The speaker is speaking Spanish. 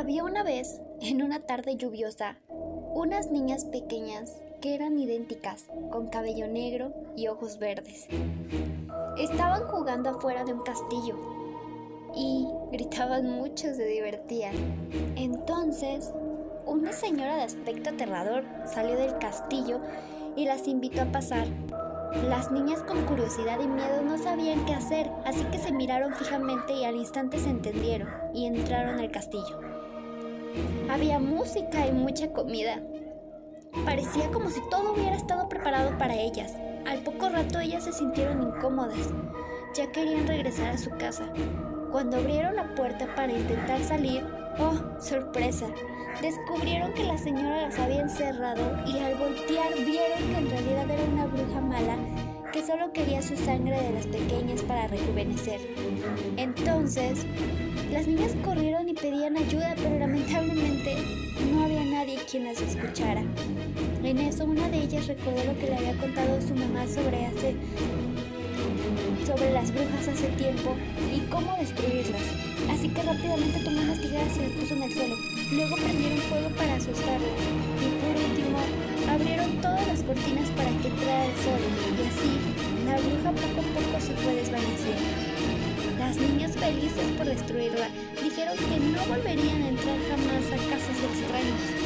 Había una vez, en una tarde lluviosa, unas niñas pequeñas que eran idénticas, con cabello negro y ojos verdes. Estaban jugando afuera de un castillo y gritaban mucho, se divertían. Entonces, una señora de aspecto aterrador salió del castillo y las invitó a pasar. Las niñas con curiosidad y miedo no sabían qué hacer, así que se miraron fijamente y al instante se entendieron y entraron al castillo. Había música y mucha comida. Parecía como si todo hubiera estado preparado para ellas. Al poco rato ellas se sintieron incómodas. Ya querían regresar a su casa. Cuando abrieron la puerta para intentar salir, ¡oh, sorpresa! Descubrieron que la señora las había encerrado y al voltear vieron que en realidad era una bruja mala que solo quería su sangre de las pequeñas para rejuvenecer. Entonces, las niñas corrieron y pedían ayuda, pero nadie quien las escuchara. En eso una de ellas recordó lo que le había contado su mamá sobre hace sobre las brujas hace tiempo y cómo destruirlas. Así que rápidamente tomó unas tijeras y las puso en el suelo. Luego prendieron fuego para asustarla. Y por último, abrieron todas las cortinas para que entrara el sol. Y así, la bruja poco a poco se fue desvaneciendo. Las niñas felices por destruirla dijeron que no volverían a entrar jamás a casas extraños